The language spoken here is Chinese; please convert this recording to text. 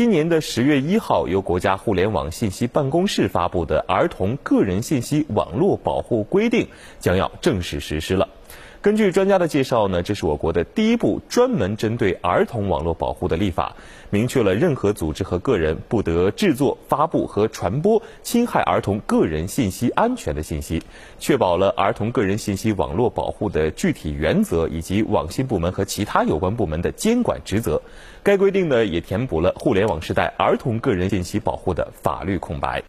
今年的十月一号，由国家互联网信息办公室发布的《儿童个人信息网络保护规定》将要正式实施了。根据专家的介绍呢，这是我国的第一部专门针对儿童网络保护的立法，明确了任何组织和个人不得制作、发布和传播侵害儿童个人信息安全的信息，确保了儿童个人信息网络保护的具体原则以及网信部门和其他有关部门的监管职责。该规定呢，也填补了互联网时代儿童个人信息保护的法律空白。